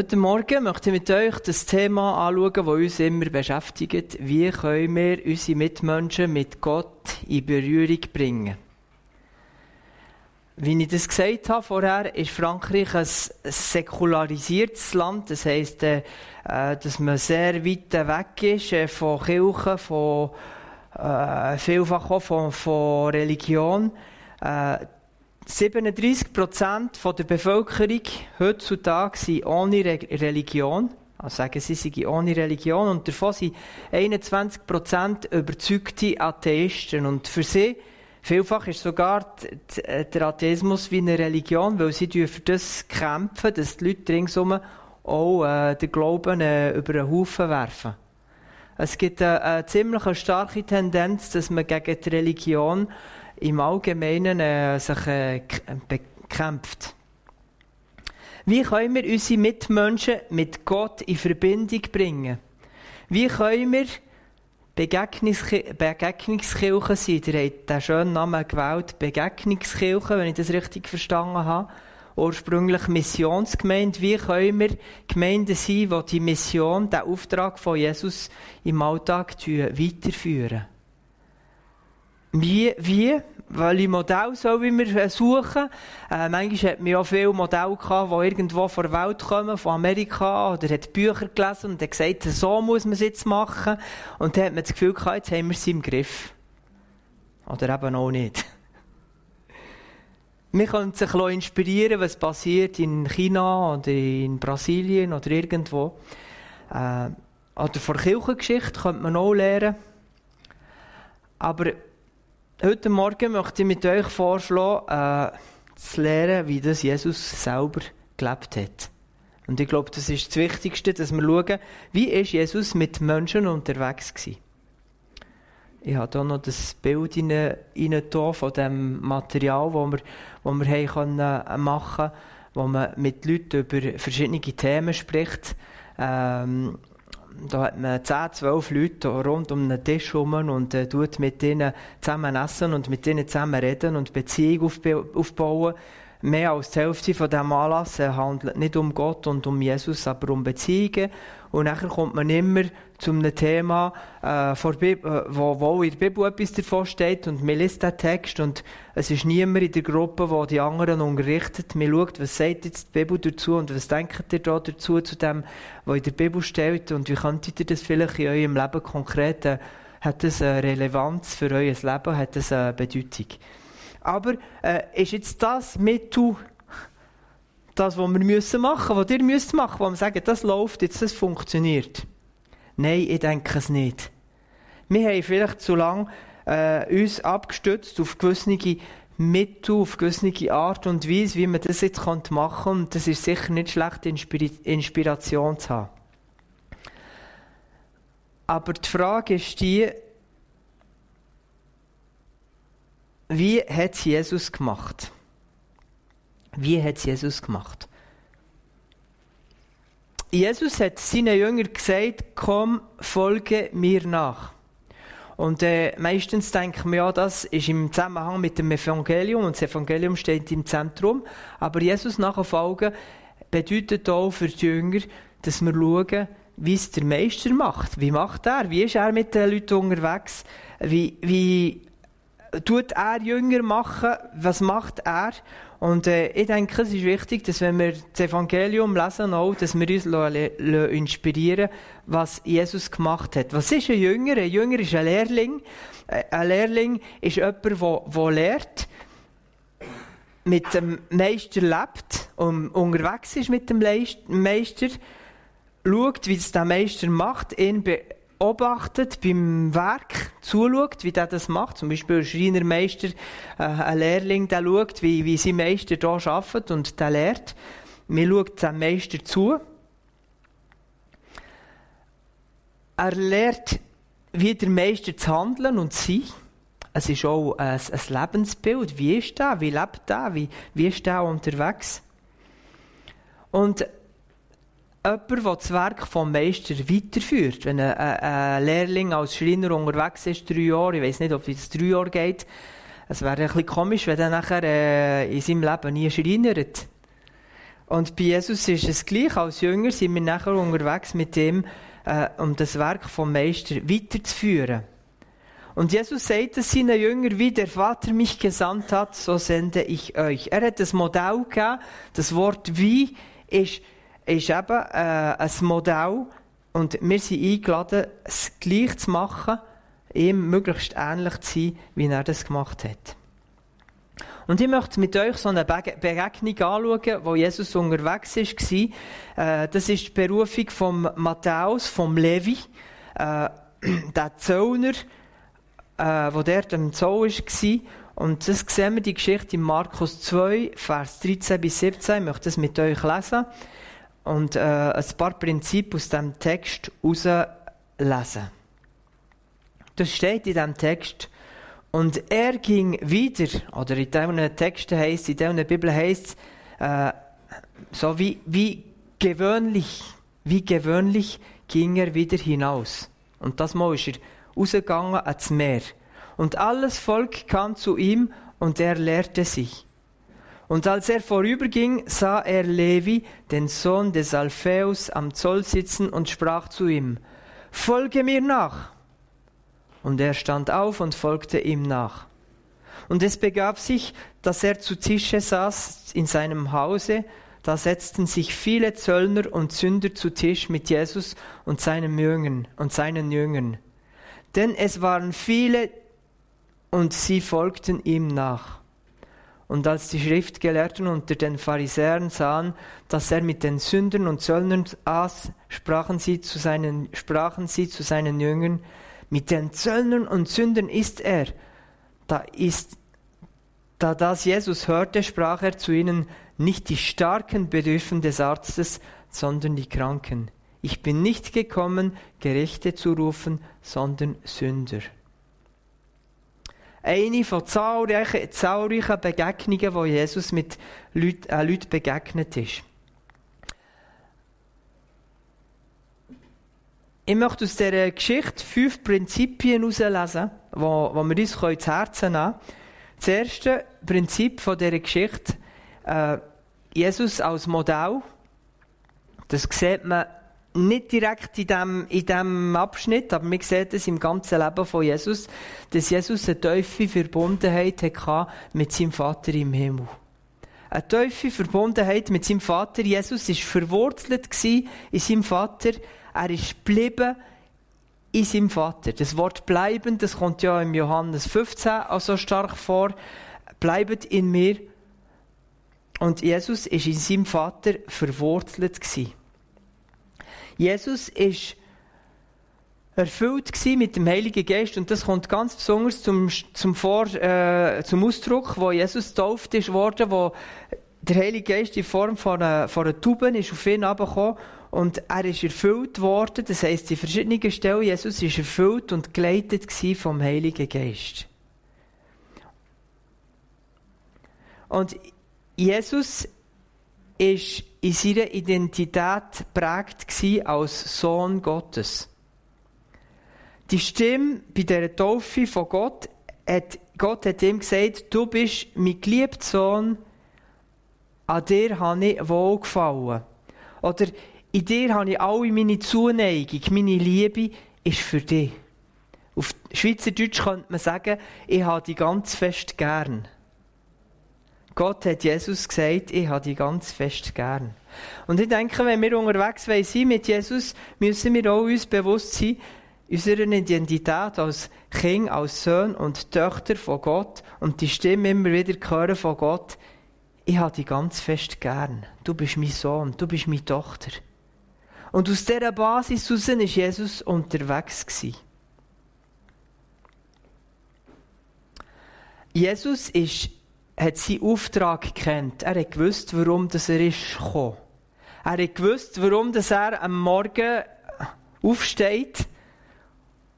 Heute Morgen möchte ich mit euch das Thema anschauen, das uns immer beschäftigt. Wie können wir unsere Mitmenschen mit Gott in Berührung bringen? Wie ich das gesagt habe vorher, ist Frankreich ein säkularisiertes Land. Das heisst, äh, dass man sehr weit weg ist äh, von Kirchen, von, äh, vielfach auch von, von Religion. 37 Prozent der Bevölkerung heutzutage sind ohne Religion. Also sagen sie, sie sind ohne Religion. Und davon sind 21 Prozent überzeugte Atheisten. Und für sie, vielfach ist sogar der Atheismus wie eine Religion, weil sie für das kämpfen, dass die Leute ringsum auch äh, den Glauben äh, über den Haufen werfen. Es gibt eine, eine ziemlich starke Tendenz, dass man gegen die Religion im Allgemeinen äh, sich äh, bekämpft. Wie können wir unsere Mitmenschen mit Gott in Verbindung bringen? Wie können wir Begegnungskirche Begegnungskirche sein? Ihr habt den schönen Namen gewählt, Begegnungskirche, wenn ich das richtig verstanden habe. Ursprünglich Missionsgemeinde. Wie können wir Gemeinden sein, die die Mission, den Auftrag von Jesus im Alltag weiterführen? Wie, wie? Welche Modelle sollen wir suchen? Äh, manchmal hat man ja viele Modelle gehabt, die irgendwo von der Welt kommen, von Amerika, oder hat Bücher gelesen und hat gesagt, so muss man es jetzt machen. Und dann hat man das Gefühl gehabt, jetzt haben wir es im Griff. Oder eben auch nicht. Wir können sich inspirieren, was passiert in China oder in Brasilien oder irgendwo. Äh, oder von Kirchengeschichte könnte man auch lernen. Aber Heute Morgen möchte ich mit euch vorschlagen, äh, zu lernen, wie das Jesus selber gelebt hat. Und ich glaube, das ist das Wichtigste, dass wir schauen, wie ist Jesus mit Menschen unterwegs war. Ich habe hier noch das Bild rein, rein von dem Material, das wir, das wir haben können machen konnten, wo man mit Leuten über verschiedene Themen spricht. Ähm, da hat man 10, 12 Leute rund um einen Tisch herum und äh, tut mit ihnen zusammen essen und mit ihnen zusammen reden und Beziehung aufbauen. Mehr als die Hälfte von diesem Anlass äh, handelt nicht um Gott und um Jesus, aber um Beziehungen. Und nachher kommt man immer zu einem Thema, äh, Bibel, äh, wo, wo in der Bibel etwas davon steht und man liest den Text und es ist niemand in der Gruppe, wo die anderen unterrichtet. Man schaut, was sagt jetzt die Bibel dazu und was denkt ihr da dazu, zu dem, was in der Bibel steht und wie könntet ihr das vielleicht in eurem Leben konkret, äh, hat das eine Relevanz für euer Leben, hat das eine Bedeutung. Aber äh, ist jetzt das mit das, was wir müssen machen, was ihr müsst machen, wo wir sagen, das läuft jetzt, das funktioniert? Nein, ich denke es nicht. Wir haben vielleicht zu lange äh, uns abgestützt auf gewisse Mittel, auf gewisse Art und Weise, wie man das jetzt machen könnte. Das ist sicher nicht schlecht, Inspiration zu haben. Aber die Frage ist die, wie hat es Jesus gemacht? Wie hat es Jesus gemacht? Jesus hat seinen Jüngern gesagt, komm, folge mir nach. Und äh, meistens denken wir, ja, das ist im Zusammenhang mit dem Evangelium und das Evangelium steht im Zentrum. Aber Jesus nachfolgen bedeutet auch für die Jünger, dass wir schauen, wie es der Meister macht. Wie macht er? Wie ist er mit den Leuten unterwegs? Wie, wie tut er Jünger machen? Was macht er? Und äh, ich denke, es ist wichtig, dass wenn wir das Evangelium lesen, auch, dass wir uns inspirieren was Jesus gemacht hat. Was ist ein Jünger? Ein Jünger ist ein Lehrling. Äh, ein Lehrling ist jemand, der lehrt, mit dem Meister lebt und unterwegs ist mit dem Meister, schaut, wie es der Meister macht, ihn beobachtet beim Werk, zuschaut, wie der das macht. Zum Beispiel ein Schreinermeister, äh, ein Lehrling, der schaut, wie, wie sein Meister hier arbeitet und der lehrt. Man schaut dem Meister zu. Er lehrt, wie der Meister zu handeln und zu sein. Es ist auch ein, ein Lebensbild. Wie ist der? Wie lebt der? Wie, wie ist der unterwegs? Und jemand, der das Werk vom Meister weiterführt. Wenn ein, ein, Lehrling als Schreiner unterwegs ist, drei Jahre, ich weiß nicht, ob es drei Jahre geht, es wäre ein bisschen komisch, wenn er nachher äh, in seinem Leben nie schreinert. Und bei Jesus ist es gleich. Als Jünger sind wir nachher unterwegs mit dem, äh, um das Werk vom Meister weiterzuführen. Und Jesus sagt es seinen Jüngern, wie der Vater mich gesandt hat, so sende ich euch. Er hat das Modell gegeben. Das Wort wie ist, ist eben äh, ein Modell. Und wir sind eingeladen, es gleich zu machen, ihm möglichst ähnlich zu sein, wie er das gemacht hat. Und ich möchte mit euch so eine Begegnung anschauen, wo Jesus unterwegs war. Äh, das ist die Berufung von Matthäus, vom Levi, äh, der Zöllner, äh, der am Zoll war. Und das sehen wir, die Geschichte in Markus 2, Vers 13 bis 17. Ich möchte das mit euch lesen und äh, ein paar Prinzipien aus diesem Text herauslesen. Das steht in diesem Text. Und er ging wieder, oder in diesen Texten heisst in dieser Bibel heisst äh, so wie, wie gewöhnlich, wie gewöhnlich ging er wieder hinaus. Und das Mal ist er rausgegangen ans Meer. Und alles Volk kam zu ihm und er lehrte sich. Und als er vorüberging, sah er Levi, den Sohn des Alpheus, am Zoll sitzen und sprach zu ihm, Folge mir nach. Und er stand auf und folgte ihm nach. Und es begab sich, dass er zu Tische saß in seinem Hause, da setzten sich viele Zöllner und Sünder zu Tisch mit Jesus und seinen Jüngern und seinen Jüngern. Denn es waren viele und sie folgten ihm nach. Und als die Schriftgelehrten unter den Pharisäern sahen, dass er mit den Sündern und Zöllnern aß, sprachen sie zu seinen, sprachen sie zu seinen Jüngern, mit den Zöllnern und Sündern ist er. Da ist, da das Jesus hörte, sprach er zu ihnen, nicht die Starken bedürfen des Arztes, sondern die Kranken. Ich bin nicht gekommen, Gerechte zu rufen, sondern Sünder. Eine von zahlreichen, zahlreichen Begegnungen, wo Jesus mit Leuten, äh, Leuten begegnet ist. Ich möchte aus dieser Geschichte fünf Prinzipien herauslesen, die wir uns ins Herzen nehmen können. Das erste Prinzip von dieser Geschichte, äh, Jesus als Modell, das sieht man nicht direkt in diesem in dem Abschnitt, aber man sieht es im ganzen Leben von Jesus, dass Jesus eine tiefe Verbundenheit hatte mit seinem Vater im Himmel. Eine tiefe Verbundenheit mit seinem Vater. Jesus war verwurzelt in seinem Vater. Er ist geblieben in seinem Vater. Das Wort bleiben, das kommt ja im Johannes 15 auch so stark vor. Bleibet in mir. Und Jesus ist in seinem Vater verwurzelt gewesen. Jesus ist erfüllt mit dem Heiligen Geist und das kommt ganz besonders zum, zum, Vor, äh, zum Ausdruck, wo Jesus getauft ist worden, wo der Heilige Geist in Form von einer, von einer Taube ist auf ihn herabgekommen und er ist erfüllt worden, das heisst, in verschiedenen Stellen, Jesus ist erfüllt und geleitet vom Heiligen Geist. Und Jesus ist in seiner Identität prägt als Sohn Gottes. Die Stimme bei der Taufe von Gott hat, Gott hat ihm gesagt, du bist mein geliebter Sohn, an dir habe ich wohlgefallen. Oder in dir habe ich alle meine Zuneigung, meine Liebe ist für dich. Auf Schweizerdeutsch könnte man sagen, ich habe dich ganz fest gern. Gott hat Jesus gesagt, ich habe dich ganz fest gern. Und ich denke, wenn wir unterwegs sind mit Jesus, müssen wir auch uns bewusst sein, unserer Identität als Kind, als Sohn und Töchter von Gott und die Stimme immer wieder hören von Gott, ich habe dich ganz fest gern. Du bist mein Sohn, du bist meine Tochter. Und aus dieser Basis heraus war Jesus unterwegs. Jesus ist hat seinen Auftrag gekannt. Er hat gewusst, warum das er ist gekommen. Er hat gewusst, warum das er am Morgen aufsteht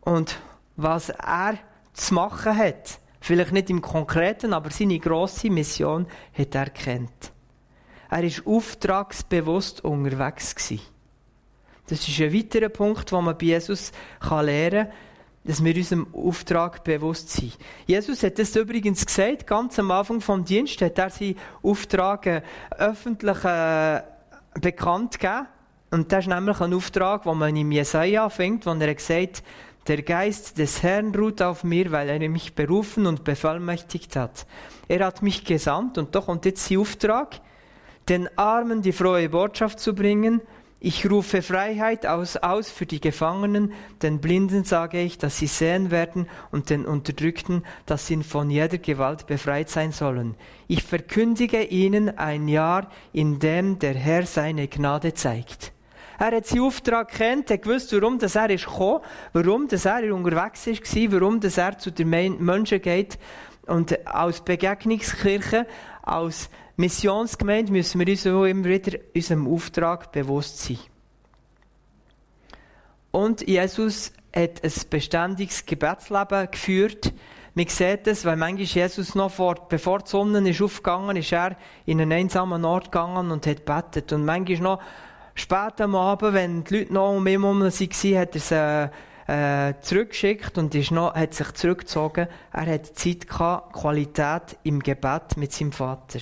und was er zu machen hat. Vielleicht nicht im Konkreten, aber seine grosse Mission hat er kennt. Er ist auftragsbewusst unterwegs gewesen. Das ist ein weiterer Punkt, den man bei Jesus lernen kann dass wir unserem Auftrag bewusst sind. Jesus hat das übrigens gesagt, ganz am Anfang vom Dienst hat er seinen Auftrag öffentlich äh, bekannt gegeben. Und das ist nämlich ein Auftrag, den man im Jesaja findet, wo er gesagt der Geist des Herrn ruht auf mir, weil er mich berufen und bevollmächtigt hat. Er hat mich gesandt und doch und jetzt der Auftrag, den Armen die frohe Botschaft zu bringen. Ich rufe Freiheit aus, aus für die Gefangenen, den Blinden sage ich, dass sie sehen werden und den Unterdrückten, dass sie von jeder Gewalt befreit sein sollen. Ich verkündige ihnen ein Jahr, in dem der Herr seine Gnade zeigt. Er hat seinen Auftrag kennt, er gewusst, warum das er ist gekommen, warum das er unterwegs war, warum das er zu den Menschen geht. Und als Begegnungskirche, als Missionsgemeinde müssen wir uns auch immer wieder unserem Auftrag bewusst sein. Und Jesus hat ein beständiges Gebetsleben geführt. Man sieht es, weil manchmal Jesus noch vor, bevor die Sonne ist aufgegangen ist, er in einen einsamen Ort gegangen und hat betet. Und manchmal noch Spät am Abend, wenn die Leute noch um ihn herum waren, hat er sie äh, zurückgeschickt und ist noch, hat sich zurückgezogen. Er hat Zeit gehabt, Qualität im Gebet mit seinem Vater.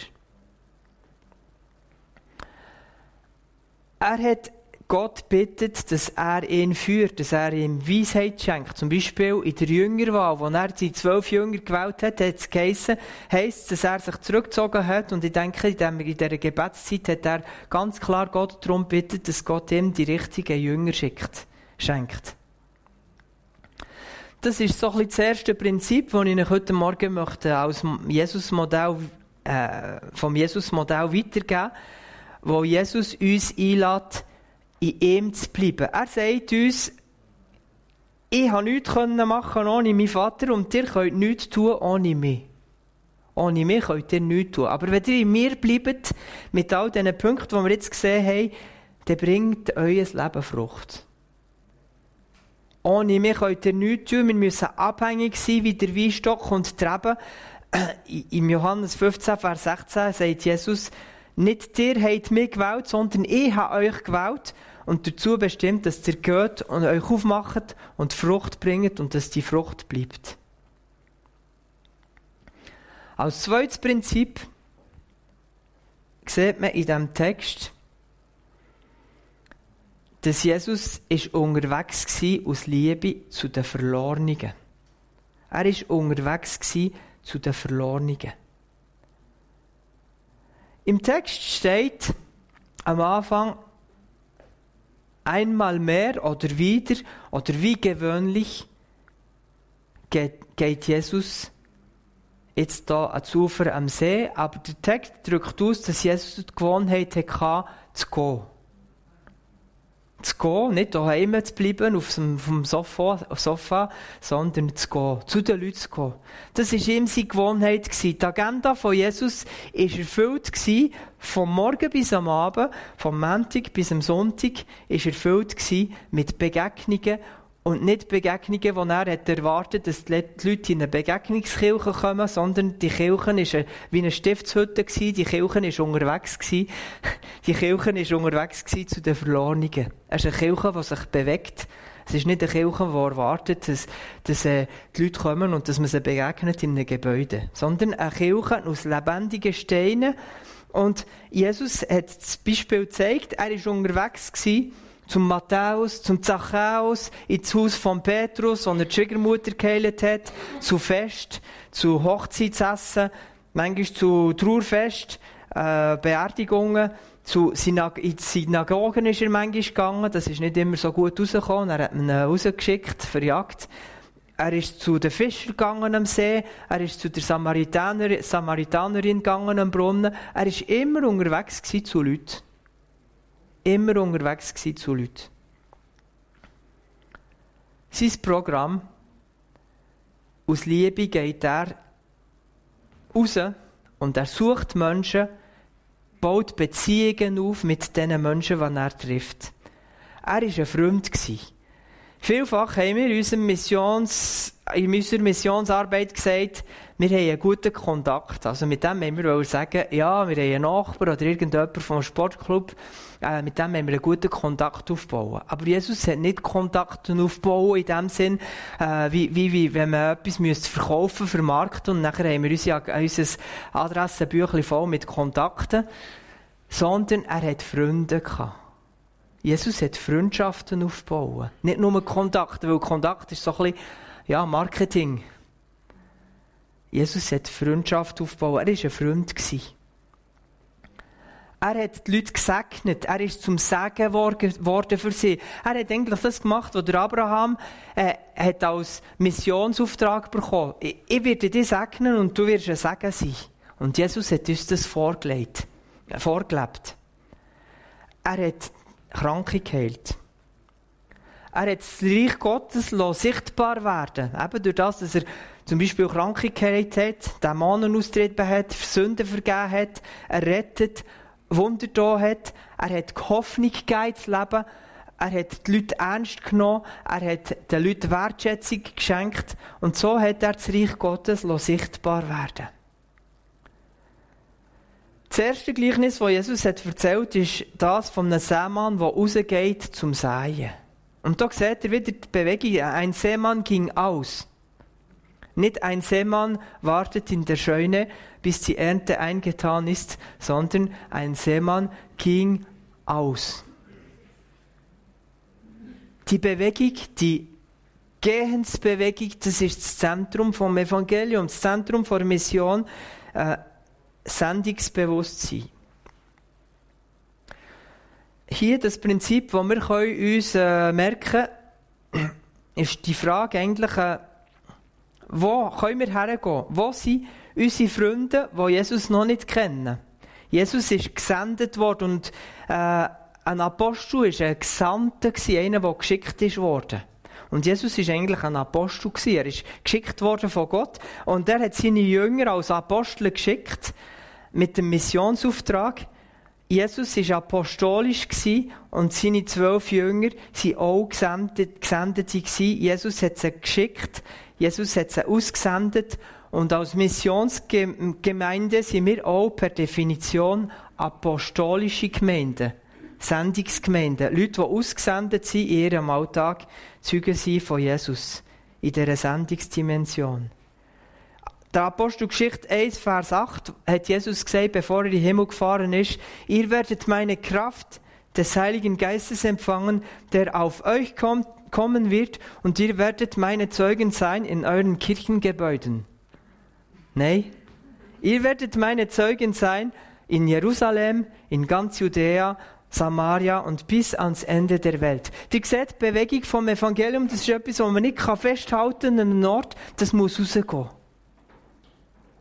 Er hat Gott bittet, dass er ihn führt, dass er ihm Weisheit schenkt. Zum Beispiel in der Jüngerwahl, wo er die zwölf Jünger gewählt hat, hat es geheissen, heisst, dass er sich zurückgezogen hat. Und ich denke, in, dieser Gebetszeit hat er ganz klar Gott darum bittet, dass Gott ihm die richtigen Jünger schickt, schenkt. Das ist so ein bisschen das erste Prinzip, das ich Ihnen heute Morgen möchte als Jesus-Modell, äh, vom Jesus-Modell weitergeben, wo Jesus uns einlädt, in ihm zu bleiben. Er sagt uns, ich habe nichts machen ohne meinen Vater und ihr könnt nichts tun ohne mich. Ohne mich könnt ihr nichts tun. Aber wenn ihr in mir bleibt, mit all diesen Punkten, die wir jetzt gesehen haben, dann bringt euer Leben Frucht. Ohne mich könnt ihr nichts tun. Wir müssen abhängig sein wie der Weinstock und Treben. Im Johannes 15, Vers 16 sagt Jesus, nicht ihr habt mich gewählt, sondern ich habe euch gewählt und dazu bestimmt, dass ihr geht und euch aufmacht und Frucht bringt und dass die Frucht bleibt. Als zweites Prinzip sieht man in diesem Text, dass Jesus ist unterwegs war aus Liebe zu den Verlorenen. Er ist unterwegs zu den Verlorenen. Im Text steht am Anfang, einmal mehr oder wieder oder wie gewöhnlich geht, geht Jesus jetzt da ans Ufer am See, aber der Text drückt aus, dass Jesus die Gewohnheit hatte, zu gehen zu gehen, nicht daheim zu bleiben, auf dem Sofa, Sofa, sondern zu gehen, zu den Leuten zu gehen. Das war ihm seine Gewohnheit. Die Agenda von Jesus war erfüllt vom Morgen bis am Abend, vom Montag bis am Sonntag, war erfüllt mit Begegnungen und nicht Begegnungen, die er hat erwartet dass die Leute in eine Begegnungskirche kommen, sondern die Kirche war wie eine Stiftshütte, die Kirche war unterwegs. Die Kirche war unterwegs zu den Verlorenen. Es ist eine Kirche, die sich bewegt. Es ist nicht eine Kirche, die erwartet, dass, dass äh, die Leute kommen und dass man sie begegnet in einem Gebäude. Sondern eine Kirche aus lebendigen Steinen. Und Jesus hat das Beispiel gezeigt, er war unterwegs gewesen, zum Matthäus, zum Zachäus, ins Haus von Petrus, wo er die Schwiegermutter geheilt hat, zu Fest, zu Hochzeitsessen, manchmal zu Trauerfest, äh, Beerdigungen, zu Synag in die Synagogen ist er manchmal gegangen, das ist nicht immer so gut rausgekommen, er hat ihn rausgeschickt, verjagt. Er ist zu den Fischern gegangen am See, er ist zu der Samaritaner, Samaritanerin gegangen am Brunnen, er ist immer unterwegs zu Leuten immer unterwegs zu Leuten. Sein Programm aus Liebe geht er raus und er sucht Menschen, baut Beziehungen auf mit den Menschen, die er trifft. Er war ein Freund. Vielfach haben wir in, unserem Missions, in unserer Missionsarbeit gesagt, wir haben einen guten Kontakt. Also mit dem haben wir sagen, ja, wir haben einen Nachbar oder irgendjemand vom Sportclub, äh, mit dem haben wir einen guten Kontakt aufbauen. Aber Jesus hat nicht Kontakt aufbauen in dem Sinn, äh, wie, wie, wie, wenn man etwas müsste verkaufen, vermarkten und nachher haben wir unser, unser Adressenbüchlein voll mit Kontakten. sondern er hat Freunde gehabt. Jesus hat Freundschaften aufgebaut. Nicht nur Kontakte, weil Kontakt ist so ein bisschen, ja, Marketing. Jesus hat Freundschaft aufgebaut. Er war ein Freund. Er hat die Leute gesegnet. Er ist zum Segen geworden für sie. Er hat eigentlich das gemacht, was Abraham äh, hat als Missionsauftrag bekommen. Ich, ich werde dich segnen und du wirst ein Segen sein. Und Jesus hat uns das vorgelegt, äh, vorgelebt. Er hat Kranke geheilt. Er hat das Reich Gottes sichtbar werden Eben durch das, dass er zum Beispiel Kranke geheilt hat, Dämonen austreten hat, Sünden vergeben hat, er rettet, Wunder da hat. Er hat Hoffnung gegeben ins Leben. Er hat die Leute ernst genommen. Er hat den Leuten Wertschätzung geschenkt. Und so hat er das Reich Gottes sichtbar werden Das erste Gleichnis, das Jesus hat erzählt ist das von einem Seemann, der rausgeht zum Säen. Und da seht ihr wieder die Bewegung. Ein Seemann ging aus. Nicht ein Seemann wartet in der Scheune, bis die Ernte eingetan ist, sondern ein Seemann ging aus. Die Bewegung, die Gehensbewegung, das ist das Zentrum vom Evangelium, das Zentrum der Mission, äh, Sendungsbewusstsein. Hier das Prinzip, das wir uns äh, merken können, ist die Frage eigentlich, äh, wo können wir hergehen? Wo sind unsere Freunde, die Jesus noch nicht kennen? Jesus ist gesendet worden und äh, ein Apostel war ein Gesandter, einer, der geschickt ist worden. Und Jesus ist eigentlich ein Apostel Er ist geschickt worden von Gott und er hat seine Jünger als Apostel geschickt mit dem Missionsauftrag. Jesus war apostolisch und seine zwölf Jünger waren auch gesendet, Gesendete. Jesus hat sie geschickt Jesus hat sie ausgesendet und als Missionsgemeinde sind wir auch per Definition apostolische Gemeinden. Sendungsgemeinden. Leute, die ausgesendet sind in ihrem Alltag, zeugen sie von Jesus in dieser Sendungsdimension. Der Apostelgeschichte 1, Vers 8 hat Jesus gesagt, bevor er in den Himmel gefahren ist, ihr werdet meine Kraft des Heiligen Geistes empfangen, der auf euch kommt kommen wird und ihr werdet meine Zeugen sein in euren Kirchengebäuden. Nein, ihr werdet meine Zeugen sein in Jerusalem, in ganz Judäa, Samaria und bis ans Ende der Welt. Die seht, die Bewegung vom Evangelium, das ist etwas, was man nicht festhalten kann an einem Ort, das muss rausgehen.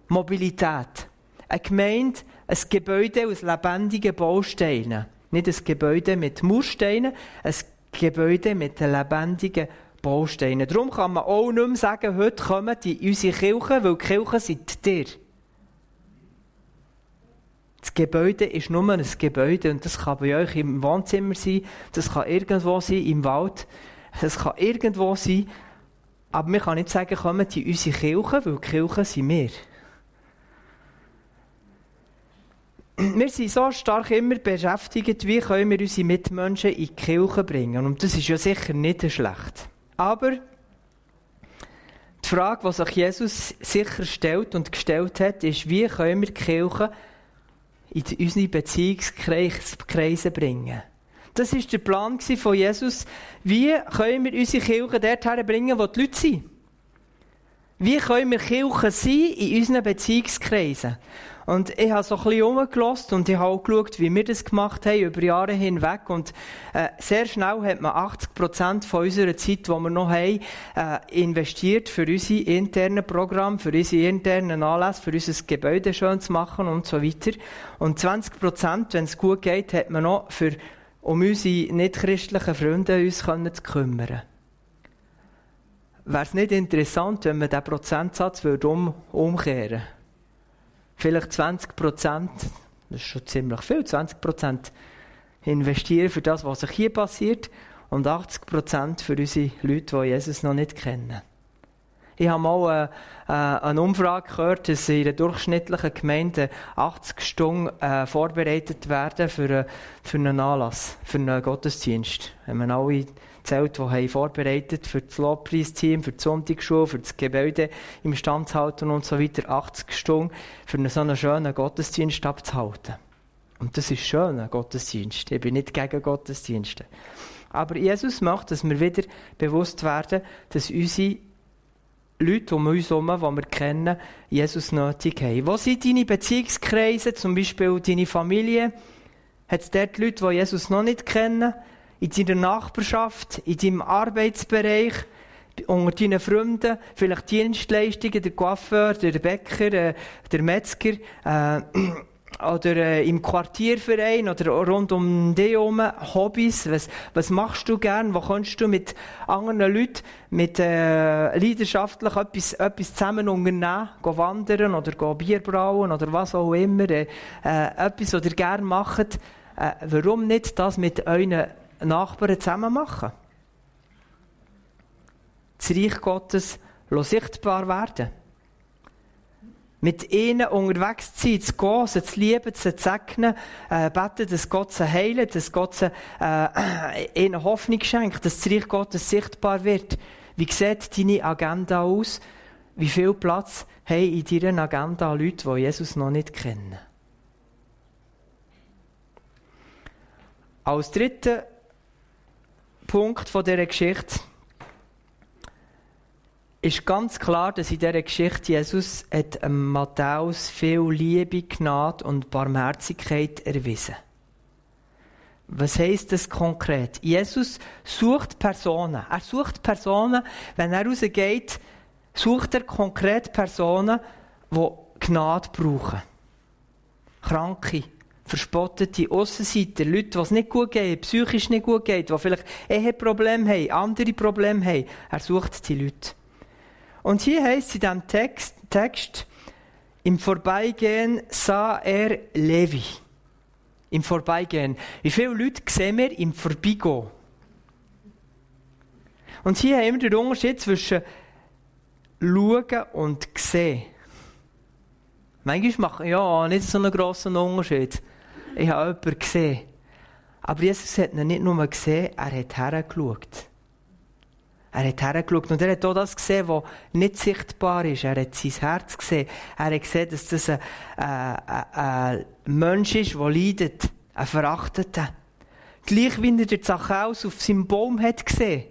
Mobilität. Eine Gemeinde, ein Gebäude aus lebendigen Bausteinen. Nicht ein Gebäude mit Mursteinen, ein Gebäude mit lebendigen Bausteinen. Darum kann man auch nicht mehr sagen, heute kommen die in unsere Kirche, weil die Kirche sind dir. Das Gebäude ist nur ein Gebäude und das kann bei euch im Wohnzimmer sein, das kann irgendwo sein, im Wald, das kann irgendwo sein, aber man kann nicht sagen, kommen die unsere Kirche, weil die Kirche sind wir. wir sind so stark immer beschäftigt, wie können wir unsere Mitmenschen in die Kirche bringen. Und das ist ja sicher nicht schlecht. Aber die Frage, die sich Jesus sicher stellt und gestellt hat, ist, wie können wir die Kirche in unsere Beziehungskreise bringen. Das ist der Plan von Jesus. Wie können wir unsere Kirche dorthin bringen, wo die Leute sind? Wie können wir Kirche sein in unseren Beziehungskreisen? Und ich habe so ein bisschen rumgelassen und ich habe auch geschaut, wie wir das gemacht haben über Jahre hinweg. Und äh, sehr schnell hat man 80 Prozent von unserer Zeit, die wir noch haben, äh, investiert für unsere internen Programme, für unsere internen Anlässe, für unser Gebäude schön zu machen und so weiter. Und 20 Prozent, wenn es gut geht, hat man noch für um unsere nicht-christlichen Freunde uns können zu kümmern. Wäre es nicht interessant, wenn man diesen Prozentsatz um, umkehren würde? vielleicht 20 Prozent, das ist schon ziemlich viel, 20 Prozent investieren für das, was sich hier passiert und 80 Prozent für unsere Leute, die Jesus noch nicht kennen. Ich habe mal äh, äh, eine Umfrage gehört, dass in einer durchschnittlichen Gemeinde 80 Stunden äh, vorbereitet werden für, für einen Anlass, für einen Gottesdienst. Wenn man alle zählt, die haben vorbereitet für das Lobpreisteam, für die Sonntagsschule, für das Gebäude im Stand zu halten und so weiter, 80 Stunden für einen so einen schönen Gottesdienst abzuhalten. Und das ist schön, ein Gottesdienst. Ich bin nicht gegen Gottesdienste. Aber Jesus macht, dass wir wieder bewusst werden, dass unsere Leute um uns herum, die wir kennen, Jesus nötig haben. Wo sind deine Beziehungskreise, zum Beispiel deine Familie? Hat es dort Leute, die Jesus noch nicht kennen? In deiner Nachbarschaft, in deinem Arbeitsbereich, unter deinen Freunden, vielleicht Dienstleistungen, der Coiffeur, der Bäcker, äh, der Metzger, äh, oder äh, im Quartierverein oder rund um dich herum, Hobbys, was, was machst du gern, wo kannst du mit anderen Leuten, mit äh, leidenschaftlich etwas, etwas zusammen unternehmen, go wandern oder go Bier brauen oder was auch immer, äh, äh, etwas, was ihr gerne macht, äh, warum nicht das mit euren Nachbarn zusammen machen? Das Reich Gottes sichtbar werden mit ihnen unterwegs zu sein, zu gehen, sie zu lieben, zu segnen, äh, beten, dass Gott sie heilt, dass Gott sie, äh, ihnen Hoffnung schenkt, dass das Reich Gottes sichtbar wird. Wie sieht deine Agenda aus? Wie viel Platz haben in deiner Agenda Leute, die Jesus noch nicht kennen? Als dritter Punkt von dieser Geschichte ist ganz klar, dass in dieser Geschichte Jesus hat Matthäus viel Liebe, Gnade und Barmherzigkeit erwiesen. Was heißt das konkret? Jesus sucht Personen. Er sucht Personen, wenn er rausgeht, sucht er konkret Personen, die Gnade brauchen. Kranke, verspottete Aussenseiter, Leute, die es nicht gut geht, psychisch nicht gut geht, die vielleicht Eheprobleme haben, andere Probleme haben. Er sucht die Leute. Und hier heißt es in diesem Text, Text, im Vorbeigehen sah er Levi. Im Vorbeigehen. Wie viele Leute sehen wir im Vorbeigehen? Und hier haben wir den Unterschied zwischen schauen und sehen. Manchmal macht ja nicht so einen grossen Unterschied. Ich habe jemanden gesehen. Aber Jesus hat ihn nicht nur gesehen, er hat hergeschaut. Er hat hergeschaut und er hat auch das gesehen, was nicht sichtbar ist. Er hat sein Herz gesehen. Er hat gesehen, dass das ein, ein, ein Mensch ist, der leidet. Ein Verachteter. Gleich wie er den Zachäus auf seinem Baum hat gesehen.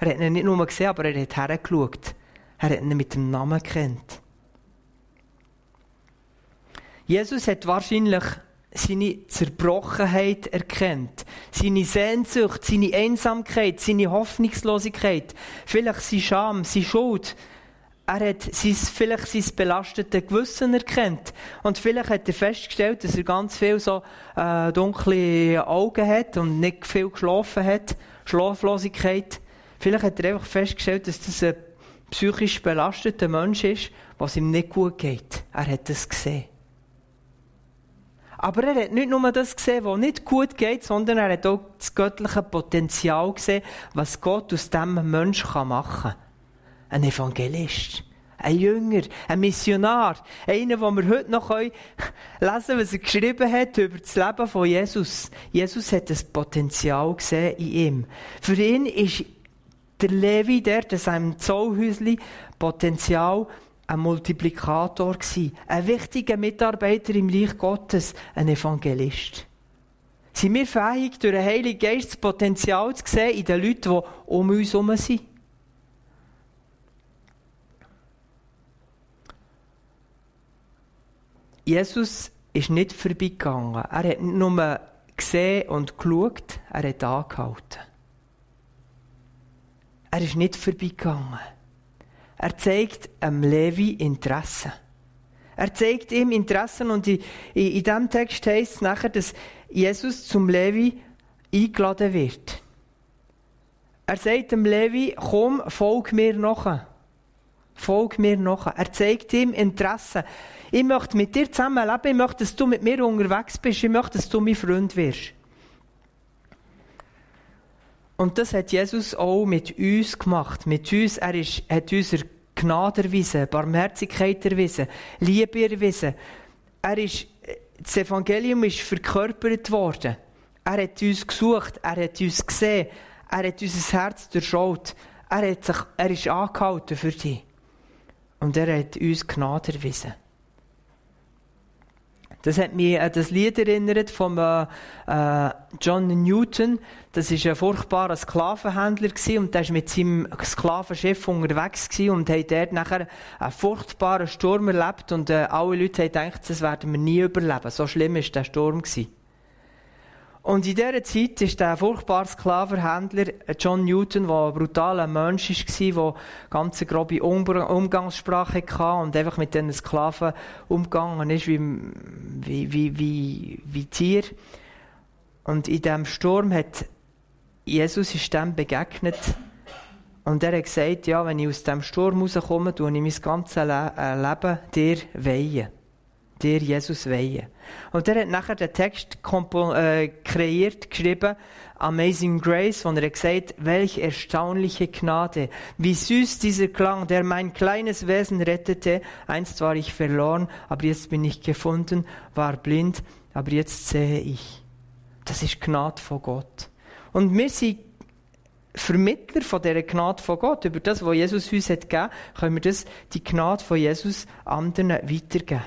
Er hat ihn nicht nur gesehen, aber er hat hergeschaut. Er hat ihn mit dem Namen kennt. Jesus hat wahrscheinlich seine Zerbrochenheit erkennt, seine Sehnsucht, seine Einsamkeit, seine Hoffnungslosigkeit, vielleicht seine Scham, seine Schuld. Er hat sein, vielleicht sein belastetes Gewissen erkennt. Und vielleicht hat er festgestellt, dass er ganz viel so äh, dunkle Augen hat und nicht viel geschlafen hat. Schlaflosigkeit. Vielleicht hat er einfach festgestellt, dass das ein psychisch belasteter Mensch ist, was ihm nicht gut geht. Er hat das gesehen. Aber er hat nicht nur das gesehen, was nicht gut geht, sondern er hat auch das göttliche Potenzial gesehen, was Gott aus diesem Menschen machen kann. Ein Evangelist. Ein Jünger, ein Missionar, einer, wo wir heute noch lesen können, was er geschrieben hat über das Leben von Jesus. Jesus hat das Potenzial gesehen in ihm. Für ihn ist der Levi, der in seinem Zollhäusli Potenzial ein Multiplikator gewesen, ein wichtiger Mitarbeiter im Reich Gottes, ein Evangelist. Sind wir fähig, durch den Heiligen Geist das Potenzial zu sehen in den Leuten, die um uns herum sind? Jesus ist nicht vorbeigegangen. Er hat nicht nur gesehen und geschaut, er hat angehalten. Er ist nicht vorbeigegangen. Er zeigt einem Levi Interesse. Er zeigt ihm Interesse und in, in, in diesem Text heißt es nachher, dass Jesus zum Levi eingeladen wird. Er sagt dem Levi, komm, folg mir nach. Folg mir nach. Er zeigt ihm Interesse. Ich möchte mit dir zusammenleben, ich möchte, dass du mit mir unterwegs bist, ich möchte, dass du mein Freund wirst. Und das hat Jesus auch mit uns gemacht. Mit uns, er ist, hat uns Gnade erwiesen, Barmherzigkeit erwiesen, Liebe erwiesen. Er ist, das Evangelium ist verkörpert worden. Er hat uns gesucht, er hat uns gesehen, er hat unser Herz durchschaut. Er, hat sich, er ist angehalten für dich. Und er hat uns Gnade erwiesen. Das hat mich an das Lied erinnert von äh, John Newton. Das ist ein furchtbarer Sklavenhändler und der war mit seinem Sklavenschiff unterwegs und hat dort nachher einen furchtbaren Sturm erlebt und äh, alle Leute haben gedacht, das werden wir nie überleben. So schlimm war der Sturm. Gewesen. Und in dieser Zeit ist der furchtbare Sklavenhändler John Newton, der ein brutaler Mensch war, der ganz grobe Umgangssprache hatte und einfach mit diesen Sklaven umgegangen ist wie, wie, wie, wie, wie Tier. Und in diesem Sturm hat Jesus ist dem begegnet und er hat gesagt, ja, wenn ich aus dem Sturm rauskomme, tue ich mein ganzes äh, Leben dir weihen dir Jesus weihen. Und er hat nachher den Text äh, kreiert, geschrieben, Amazing Grace, wo er gesagt welch erstaunliche Gnade, wie süß dieser Klang, der mein kleines Wesen rettete. Einst war ich verloren, aber jetzt bin ich gefunden, war blind, aber jetzt sehe ich. Das ist Gnade von Gott. Und wir sind Vermittler von dieser Gnade von Gott. Über das, was Jesus uns hat gegeben, können wir das, die Gnade von Jesus anderen weitergeben.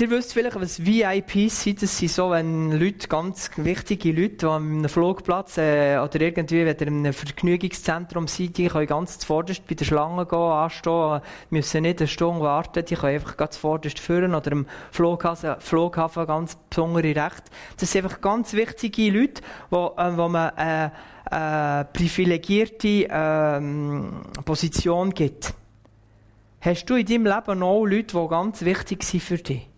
Ihr wisst vielleicht, was VIPs sind. Das sind so, wenn Leute, ganz wichtige Leute, die an einem Flugplatz äh, oder irgendwie, wenn ihr in einem Vergnügungszentrum seid, die können ganz zuvorderst bei der Schlange gehen, anstehen, müssen nicht eine Stunde warten, die können einfach ganz zuvorderst führen oder im Flughafen, Flughafen ganz besondere Recht. Das sind einfach ganz wichtige Leute, wo, äh, wo man äh, äh, privilegierte äh, Position gibt. Hast du in deinem Leben auch Leute, die ganz wichtig sind für dich?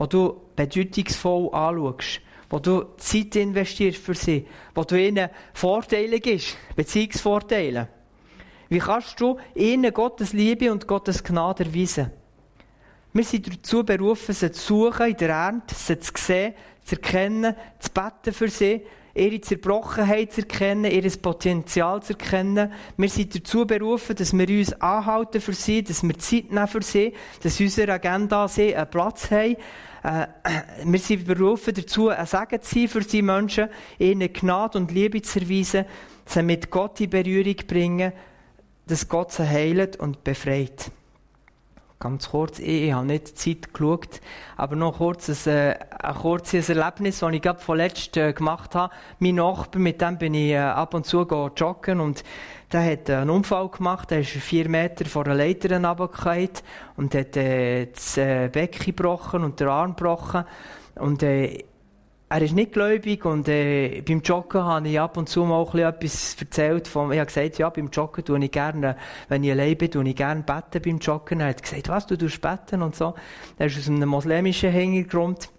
Wo du bedeutungsvoll anschaust, wo du Zeit investierst für sie, wo du ihnen Vorteile gibst, Beziehungsvorteile. Wie kannst du ihnen Gottes Liebe und Gottes Gnade erweisen? Wir sind dazu berufen, sie zu suchen in der Ernte, sie zu sehen, zu erkennen, zu beten für sie, ihre Zerbrochenheit zu erkennen, ihr Potenzial zu erkennen. Wir sind dazu berufen, dass wir uns anhalten für sie, dass wir Zeit nehmen für sie, dass unsere Agenda sie einen Platz haben. Äh, wir sind berufen dazu, ein Segen zu sein für die Menschen, ihnen Gnade und Liebe zu erweisen, sie mit Gott in Berührung bringen, dass Gott sie heilt und befreit. Ganz kurz, ich, ich habe nicht die Zeit geschaut, aber noch kurz ein, äh, ein kurzes Erlebnis, das ich gerade vorletzt äh, gemacht habe. Mein Nachbar, mit dem bin ich äh, ab und zu joggen und der hat einen Unfall gemacht, er ist vier Meter vor der Leiter runtergefallen und hat äh, das äh, Becken gebrochen und den Arm gebrochen und äh, er ist nicht gläubig und äh, beim Joggen habe ich ab und zu mal etwas erzählt. Von, ich habe gesagt, ja, beim Joggen tue ich gerne, wenn ich allein bin, tue ich gerne beten beim Joggen. Er hat gesagt, was, du tust beten und so. Er ist aus einem muslimischen Hintergrund.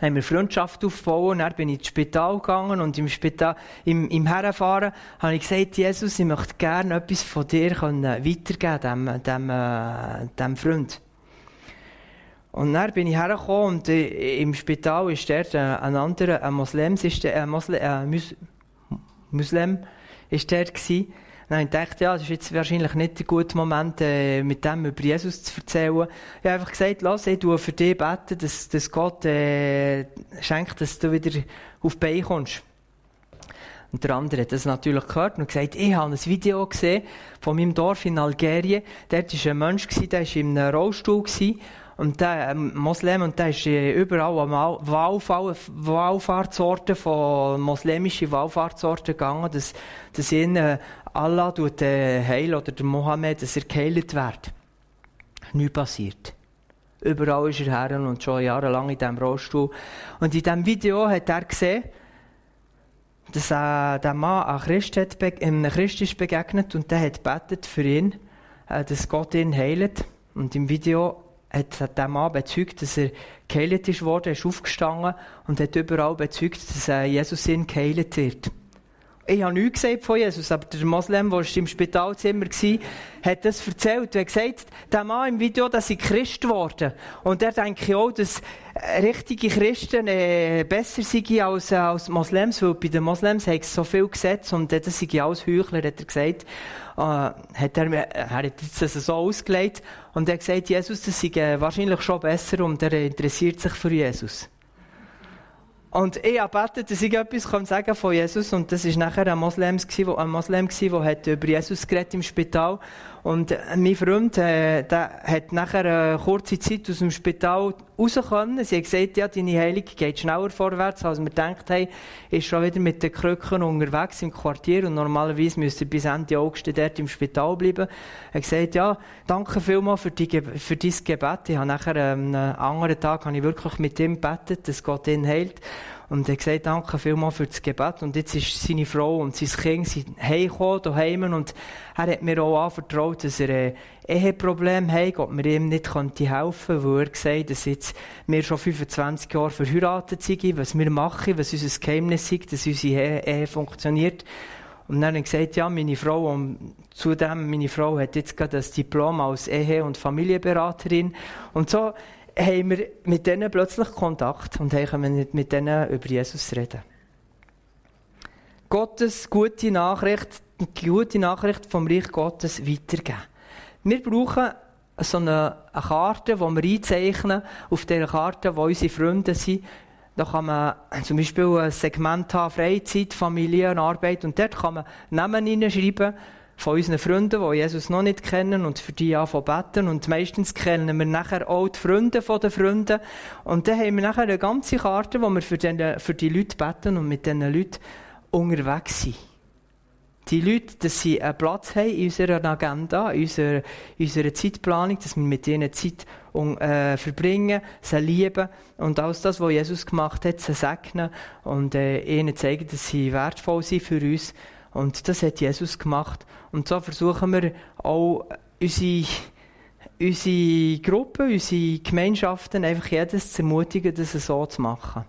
Dann haben wir Freundschaft aufgebaut, dann bin ich ins Spital gegangen und im Spital, im, im Herfahren habe ich gesagt, Jesus, ich möchte gerne etwas von dir können weitergeben, dem, dem, äh, dem Freund. Und dann bin ich hergekommen und äh, im Spital ist dort ein anderer, ein Moslem, ist der, ein Moslem, äh, Mus Muslim ist dort gewesen. Dann ich dachte, ja, das ist jetzt wahrscheinlich nicht der gute Moment, äh, mit dem über Jesus zu erzählen. Ich habe einfach gesagt, lass, ich tue für dich beten, dass, dass Gott äh, schenkt, dass du wieder auf die Beine kommst. Und der andere hat das natürlich gehört und gesagt, ich habe ein Video gesehen von meinem Dorf in Algerien. Dort war ein Mensch, der war in einem Rollstuhl und der ähm, Moslem, und der ist überall Wallfahr Wallfahrtsorten von moslemischen Wallfahrtsorten gegangen, dass, dass ihnen Allah tut, äh, heil oder der Mohammed, dass er geheilt wird. Nichts passiert. Überall ist er her und schon jahrelang in diesem Rollstuhl. Und in diesem Video hat er gesehen, dass äh, der Mann einem Christ, hat, einem Christ ist begegnet und der hat betet für ihn, äh, dass Gott ihn heilt. Und im Video hat der Mann bezeugt, dass er geheilt ist worden, ist aufgestanden und hat überall bezeugt, dass Jesus ihn geheilt wird. Ich habe nichts gesagt von Jesus, aber der Moslem, der im Spitalzimmer war, hat das erzählt. Er hat gesagt, der Mann im Video, das ist Christ geworden. Und er denke auch, dass richtige Christen äh, besser sind als, äh, als Moslems, weil bei den Moslems hat es so viel Gesetze und äh, das sind alles Heuchler, hat er gesagt. Äh, hat er, er hat das so ausgelegt und er hat gesagt, Jesus, das sei wahrscheinlich schon besser und er interessiert sich für Jesus. Und ich gebetet, dass ich etwas sagen von Jesus. Und das war nachher ein Moslem, ein Moslem der über Jesus geredet im Spital Und äh, mein Freund, äh, der hat nachher eine kurze Zeit aus dem Spital raus können. Sie hat gesagt, ja, deine Heilung geht schneller vorwärts, als wir gedacht haben. Ist schon wieder mit den Krücken unterwegs im Quartier und normalerweise müsste bis Ende August dort im Spital bleiben. Er hat gesagt, ja, danke vielmals für, die, für dein Gebet. Ich habe nachher ähm, einen anderen Tag habe ich wirklich mit ihm gebetet, dass Gott ihn heilt. Und er hat gesagt, danke vielmals für das Gebet. Und jetzt ist seine Frau und sein Kind sind heimgekommen, daheim. Und er hat mir auch anvertraut, dass er ein Eheproblem hat, ob mir ihm nicht helfen könnte, weil er gesagt dass jetzt wir schon 25 Jahre verheiratet sind, was wir machen, was unser Geheimnis ist, dass unsere Ehe funktioniert. Und dann hat er gesagt, ja, meine Frau, und zudem, meine Frau hat jetzt gerade das Diplom als Ehe- und Familienberaterin. Und so haben wir mit denen plötzlich Kontakt und können mit denen über Jesus reden. Gottes gute Nachricht, die gute Nachricht vom Reich Gottes weitergeben. Wir brauchen so eine, eine Karte, die wir einzeichnen, auf dieser Karte, wo unsere Freunde sind. Da kann man zum Beispiel ein Segment haben, Freizeit, Familie, Arbeit, und dort kann man Namen hineinschreiben, von unseren Freunden, die Jesus noch nicht kennen und für die anfangen beten. Und meistens kennen wir nachher auch die Freunde von den Freunden. Und dann haben wir nachher eine ganze Karte, wo wir für die, für die Leute beten und mit diesen Leuten unterwegs sind. Die Leute, dass sie einen Platz haben in unserer Agenda, in unserer, in unserer Zeitplanung, dass wir mit ihnen Zeit äh, verbringen, sie lieben und alles das, was Jesus gemacht hat, sie segnen und äh, ihnen zeigen, dass sie wertvoll sind für uns und das hat Jesus gemacht. Und so versuchen wir auch unsere, unsere Gruppe, unsere Gemeinschaften, einfach jedes zu ermutigen, das so zu machen.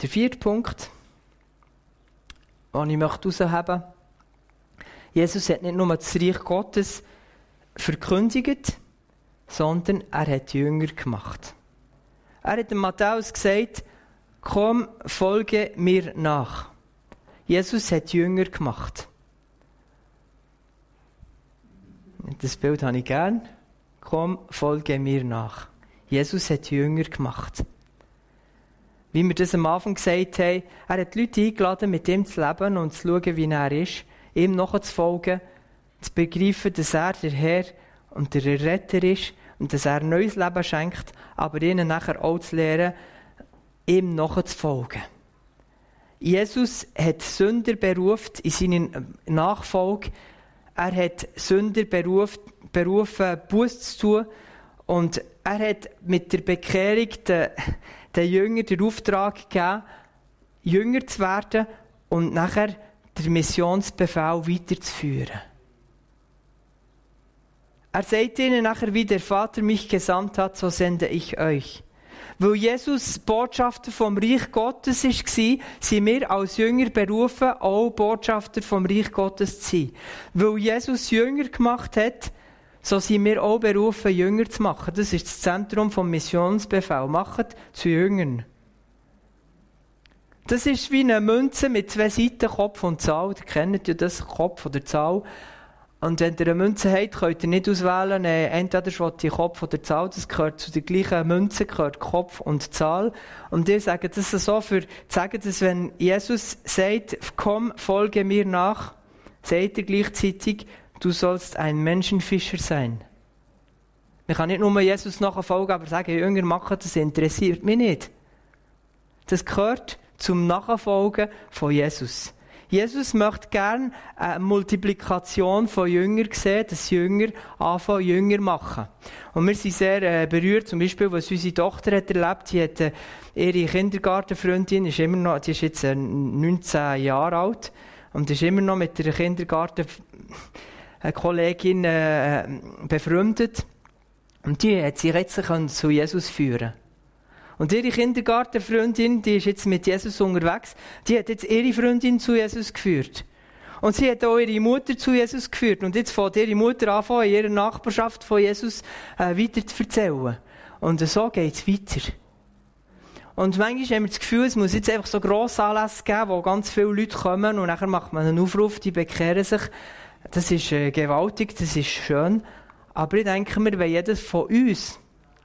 Der vierte Punkt, den ich herausheben möchte, Jesus hat nicht nur das Reich Gottes verkündigt, sondern er hat Jünger gemacht. Er hat Matthäus gesagt, Komm, folge mir nach. Jesus hat Jünger gemacht. Das Bild habe ich gern. Komm, folge mir nach. Jesus hat Jünger gemacht. Wie wir das am Anfang gesagt haben, er hat die Leute eingeladen, mit ihm zu leben und zu schauen, wie er ist, ihm nachzufolgen, zu begreifen, dass er der Herr und der Retter ist und dass er ein neues Leben schenkt, aber ihnen nachher auch zu lehren, ihm nachzufolgen. Jesus hat Sünder berufen in seinen Nachfolge. Er hat Sünder berufen, berufen Buß zu tun. Und er hat mit der Bekehrung den, den Jüngern den Auftrag gegeben, Jünger zu werden und nachher den Missionsbefehl weiterzuführen. Er sagt ihnen nachher, wie der Vater mich gesandt hat, so sende ich euch. Weil Jesus Botschafter vom Reich Gottes war, sind wir als Jünger berufen, auch Botschafter vom Reich Gottes zu sein. Weil Jesus Jünger gemacht hat, so sind wir auch berufen, Jünger zu machen. Das ist das Zentrum vom Missionsbefehl. Macht zu Jüngern. Das ist wie eine Münze mit zwei Seiten, Kopf und Zahl. Ihr kennt ja das, Kopf oder Zahl. Und wenn ihr eine Münze habt, könnt ihr nicht auswählen, äh, entweder die Kopf oder Zahl, das gehört zu der gleichen Münze, gehört Kopf und Zahl. Und ihr sagt das so, für sagen, dass wenn Jesus sagt, komm, folge mir nach, sagt er gleichzeitig, du sollst ein Menschenfischer sein. Man kann nicht nur Jesus nachfolgen, aber sagen, Jünger machen, das interessiert mich nicht. Das gehört zum Nachfolgen von Jesus. Jesus möchte gerne eine Multiplikation von Jüngern sehen, dass Jünger anfangen, Jünger machen. Und wir sind sehr äh, berührt, zum Beispiel, was unsere Tochter hat erlebt. Sie hat äh, ihre Kindergartenfreundin, ist immer noch, die ist jetzt äh, 19 Jahre alt und ist immer noch mit ihrer Kindergartenkollegin äh, befreundet. Und die hat sich jetzt zu Jesus führen und ihre Kindergartenfreundin, die ist jetzt mit Jesus unterwegs, die hat jetzt ihre Freundin zu Jesus geführt. Und sie hat auch ihre Mutter zu Jesus geführt. Und jetzt fängt ihre Mutter an, in ihrer Nachbarschaft von Jesus äh, weiter zu erzählen. Und so geht es weiter. Und manchmal haben wir das Gefühl, es muss jetzt einfach so grosse Anlässe geben, wo ganz viele Leute kommen und nachher macht man einen Aufruf, die bekehren sich. Das ist äh, gewaltig, das ist schön. Aber ich denke mir, wenn jeder von uns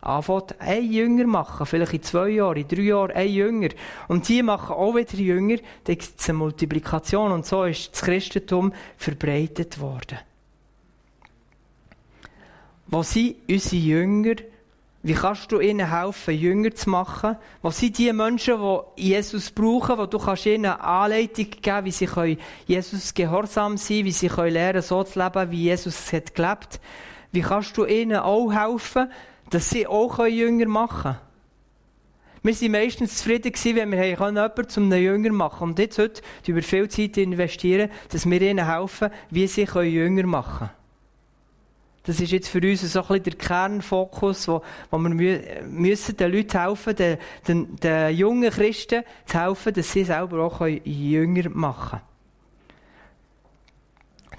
anfängt, ein Jünger machen, vielleicht in zwei Jahren, in drei Jahren ein Jünger. Und die machen auch wieder Jünger, dann gibt es eine Multiplikation. Und so ist das Christentum verbreitet worden. Wo sind unsere Jünger? Wie kannst du ihnen helfen, Jünger zu machen? Wo sind die Menschen, die Jesus brauchen, wo du kannst ihnen Anleitung geben, wie sie Jesus gehorsam sein können, wie sie lernen so zu leben, wie Jesus hat gelebt? Wie kannst du ihnen auch helfen, dass sie auch Jünger machen können? Wir waren meistens zufrieden, wenn wir jemanden zum Jünger machen können. Und jetzt heute über viel Zeit investieren, dass wir ihnen helfen, wie sie Jünger machen können. Das ist jetzt für uns so ein bisschen der Kernfokus, wo, wo wir müssen den Leuten helfen, den, den, den jungen Christen zu helfen, dass sie selber auch Jünger machen können.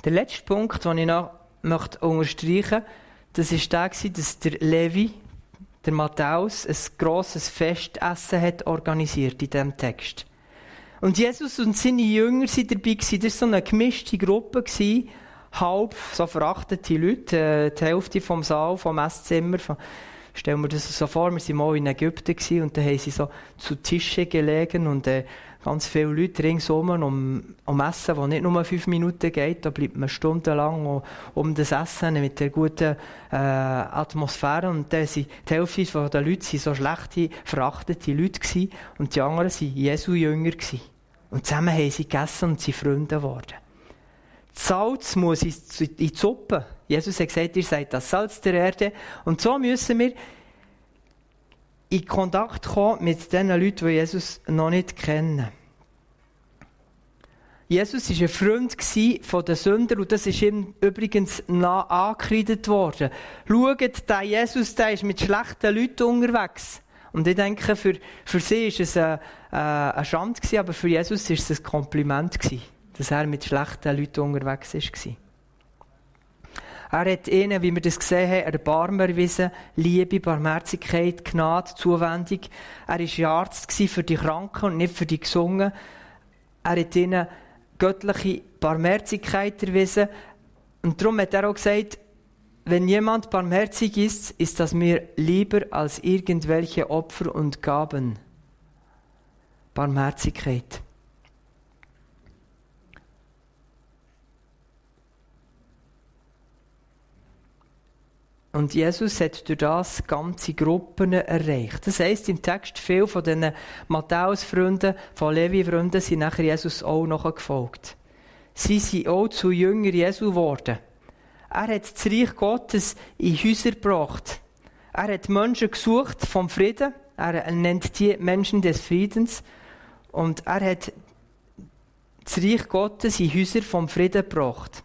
Der letzte Punkt, den ich noch unterstreichen möchte, das war der, dass der Levi, der Matthäus, ein grosses Festessen hat organisiert in diesem Text. Und Jesus und seine Jünger waren dabei. Das war so eine gemischte Gruppe halb so verachtete Leute, äh, die Hälfte vom Saal, vom Esszimmer. Von, stellen wir das so vor, wir waren mal in Ägypten und da haben sie so zu Tischen gelegen und äh, ganz viele Leute ringsum um, um Essen, das nicht nur fünf Minuten geht, da bleibt man stundenlang um, das Essen mit der guten äh, Atmosphäre und dann sind die Hälfte der Leute sind so schlechte, verachtete Leute gewesen, und die anderen waren Jesu Jünger gewesen. Und zusammen haben sie gegessen und sind Freunde geworden. Salz muss in die Suppe. Jesus hat gesagt, ihr seid das Salz der Erde. Und so müssen wir in Kontakt kommen mit den Leuten, die Jesus noch nicht kennen. Jesus war ein Freund von den Sündern und das ist ihm übrigens nah angekreidet worden. Schaut, der Jesus der ist mit schlechten Leuten unterwegs. Und ich denke, für, für sie war es eine, eine Schande, aber für Jesus war es ein Kompliment. Dass er mit schlechten Leuten unterwegs war. Er hat ihnen, wie wir das gesehen haben, Erbarmen erwiesen, Liebe, Barmherzigkeit, Gnade, Zuwendung. Er war Arzt für die Kranken und nicht für die Gesungen. Er hat ihnen göttliche Barmherzigkeit erwiesen. Und darum hat er auch gesagt, wenn jemand barmherzig ist, ist das mir lieber als irgendwelche Opfer und Gaben. Barmherzigkeit. Und Jesus hat durch das ganze Gruppen erreicht. Das heisst im Text, viele von diesen Matthäus-Freunden, von Levi-Freunden sind nachher Jesus auch noch gefolgt. Sie sind auch zu Jünger Jesu geworden. Er hat das Reich Gottes in Häuser gebracht. Er hat Menschen gesucht vom Frieden. Er nennt die Menschen des Friedens. Und er hat das Reich Gottes in Häuser vom Frieden gebracht.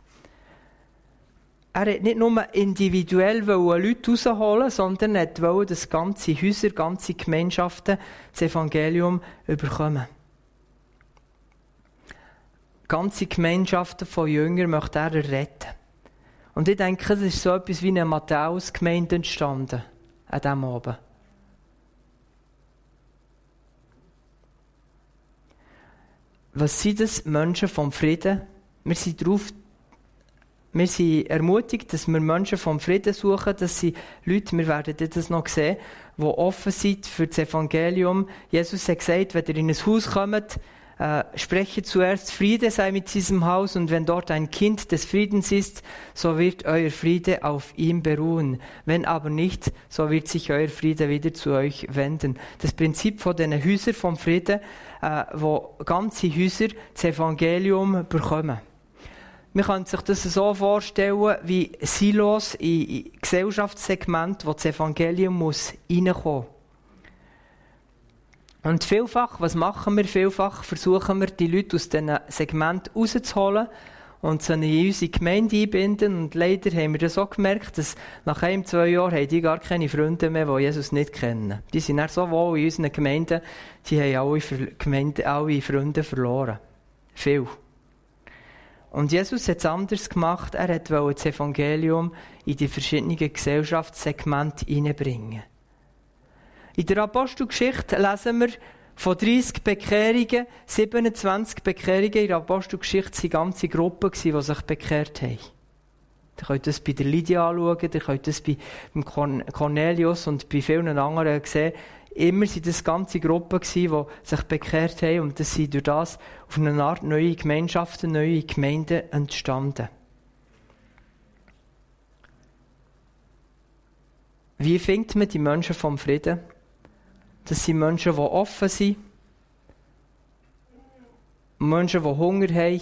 Er hat nicht nur individuell Leute rausholen, sondern er wollte, dass ganze Häuser, ganze Gemeinschaften das Evangelium überkommen. Ganze Gemeinschaften von Jüngern möchte er retten. Und ich denke, es ist so etwas wie eine Matthäus-Gemeinde entstanden, an diesem Abend. Was sind das Menschen vom Frieden? Wir sind darauf wir sind ermutigt, dass wir Menschen vom Frieden suchen, dass sie Leute, wir werden das noch sehen, die offen sind für das Evangelium. Jesus hat gesagt, wenn ihr in ein Haus kommt, äh, spreche zuerst, Friede sei mit diesem Haus und wenn dort ein Kind des Friedens ist, so wird euer Friede auf ihm beruhen. Wenn aber nicht, so wird sich euer Friede wieder zu euch wenden. Das Prinzip von den Häusern vom Frieden, äh, wo ganze Häuser das Evangelium bekommen. Man kann sich das so vorstellen wie Silos in Gesellschaftssegment, wo das Evangelium muss reinkommen Und vielfach, was machen wir? Vielfach versuchen wir, die Leute aus diesem Segment rauszuholen und sie in unsere Gemeinde einbinden. Und leider haben wir das auch gemerkt, dass nach ein, zwei Jahren haben die gar keine Freunde mehr, die Jesus nicht kennen. Die sind dann so wohl in unseren Gemeinden, sie haben alle, Gemeinde, alle Freunde verloren. Viel. Und Jesus hat es anders gemacht. Er wollte das Evangelium in die verschiedenen Gesellschaftssegmente hineinbringen. In der Apostelgeschichte lesen wir von 30 Bekehrungen, 27 Bekehrungen in der Apostelgeschichte waren ganze Gruppen, die sich bekehrt haben. Ihr könnt das bei der Lydia anschauen, ihr könnt das bei Cornelius und bei vielen anderen sehen. Immer waren das ganze Gruppen, die sich bekehrt haben und das sind durch das auf eine Art neue Gemeinschaften, neue Gemeinden entstanden. Wie findet man die Menschen vom Frieden? Das sind Menschen, die offen sind, Menschen, die Hunger haben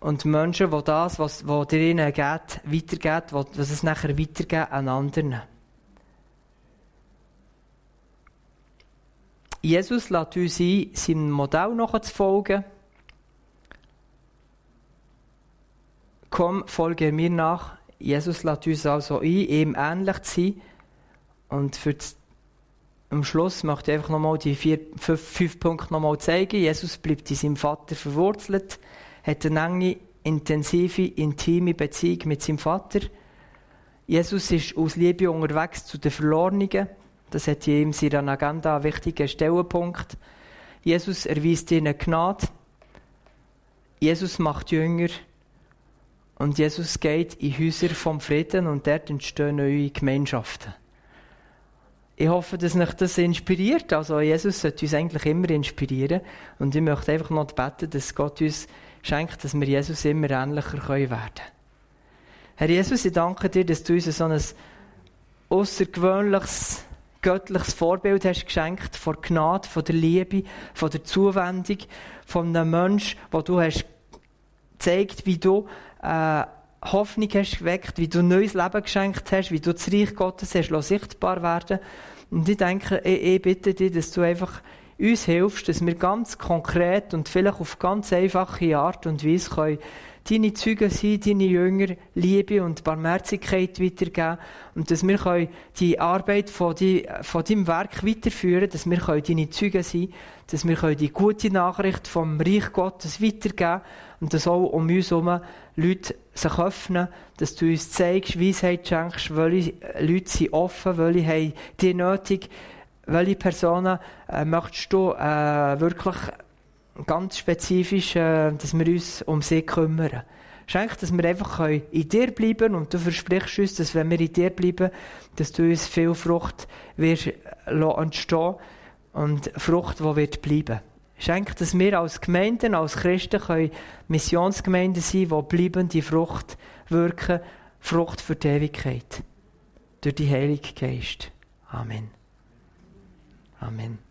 und Menschen, die das, was, was dir ihnen geht, weitergeben, was es nachher weitergeben an anderen. Jesus lädt uns ein, seinem Modell nachzufolgen. Komm, folge mir nach. Jesus lädt uns also ein, ihm ähnlich zu sein. Und für das, am Schluss möchte ich einfach nochmal die vier, fünf, fünf Punkte nochmal zeigen. Jesus bleibt in seinem Vater verwurzelt, hat eine enge, intensive, intime Beziehung mit seinem Vater. Jesus ist aus Liebe unterwegs zu den Verlorenen. Das hat in seiner Agenda einen wichtigen Stellenpunkt. Jesus erweist ihnen Gnade. Jesus macht Jünger. Und Jesus geht in Häuser vom Frieden und dort entstehen neue Gemeinschaften. Ich hoffe, dass euch das inspiriert. Also Jesus sollte uns eigentlich immer inspirieren. Und ich möchte einfach noch beten, dass Gott uns schenkt, dass wir Jesus immer ähnlicher werden können. Herr Jesus, ich danke dir, dass du uns so ein außergewöhnliches, göttliches Vorbild hast geschenkt von Gnade, von der Liebe, von der Zuwendung, von einem Menschen, wo du hast gezeigt, wie du äh, Hoffnung hast geweckt, wie du neues Leben geschenkt hast, wie du das Reich Gottes hast sichtbar werden. Und ich denke, ich, ich bitte dich, dass du einfach uns hilfst, dass wir ganz konkret und vielleicht auf ganz einfache Art und Weise können deine Zeugen sein, deine Jünger Liebe und Barmherzigkeit weitergeben und dass wir die Arbeit von, die, von deinem Werk weiterführen dass wir deine Zeugen sein dass wir die gute Nachricht vom Reich Gottes weitergeben und dass auch um uns herum Leute sich öffnen, dass du uns zeigst, Weisheit schenkst, welche Leute sind offen, welche haben die nötig, welche Personen äh, möchtest du äh, wirklich ganz spezifisch, äh, dass wir uns um sie kümmern. Schenk, dass wir einfach in dir bleiben und du versprichst uns, dass wenn wir in dir bleiben, dass du uns viel Frucht wirst entstehen und Frucht, die wird bleiben. Schenk, dass wir als Gemeinden, als Christen können Missionsgemeinden sein die bleibende Frucht wirken, Frucht für die Ewigkeit. Durch die Heilige Geist. Amen. Amen.